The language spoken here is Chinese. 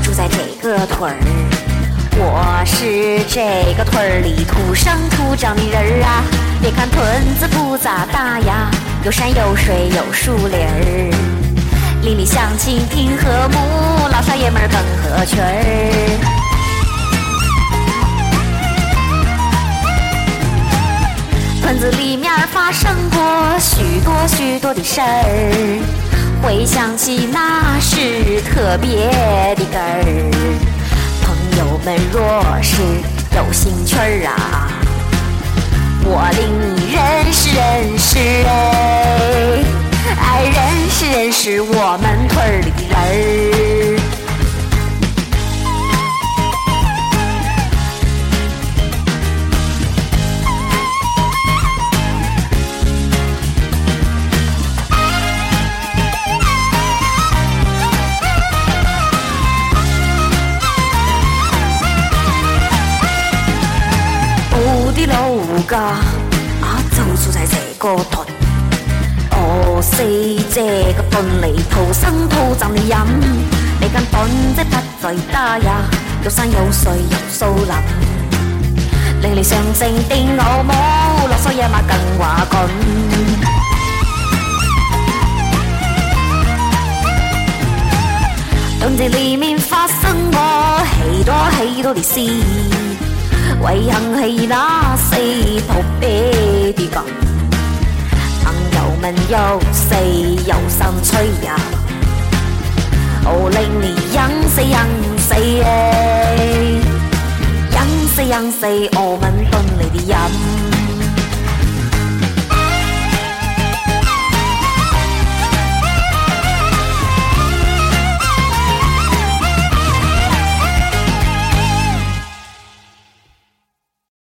住在这个屯儿，我是这个屯儿里土生土长的人儿啊。别看屯子不咋大呀，有山有水有树林儿，邻里乡亲挺和睦，老少爷们儿更合群儿。屯子里面发生过许多许多的事儿，回想起那。特别的哏儿，朋友们若是有兴趣儿啊，我领你认识认识哎，哎认识认识我。老家啊，就住在这个屯。我是这个屯里土生土长的人。你看，屯子不再大呀，有山有水有树林。邻里乡亲的牛马，落水也嘛更话滚。屯子里面发生过许多许多的事。唯幸是那四道别的宕，朋友们又四又生趣呀，我领你认识认识耶，认识认识我们村里的人。